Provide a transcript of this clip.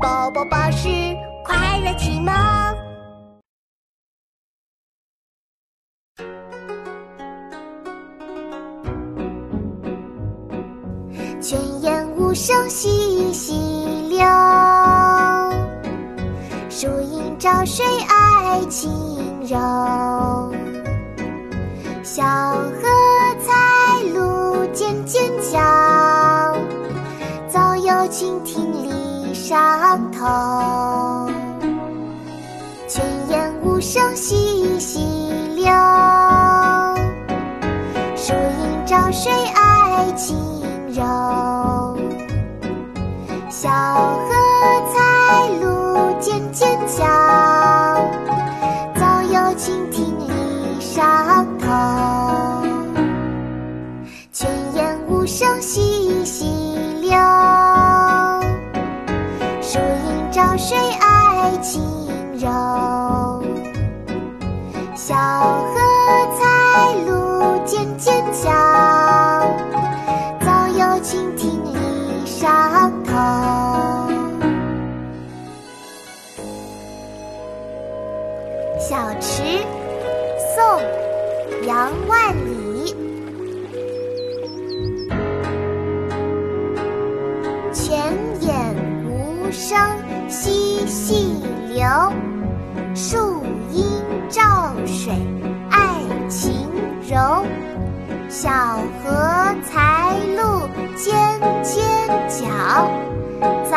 宝宝巴士快乐启蒙。泉眼无声惜细流，树阴照水爱晴柔。小荷才露尖尖角，早有蜻蜓立上头。泉眼无声惜细流，树阴照水爱晴柔。小荷树阴照水爱晴柔。小荷才露尖尖角，早有蜻蜓立上头。小池，宋·杨万里。泉声惜细流，树阴照水爱晴柔。小荷才露尖尖角，早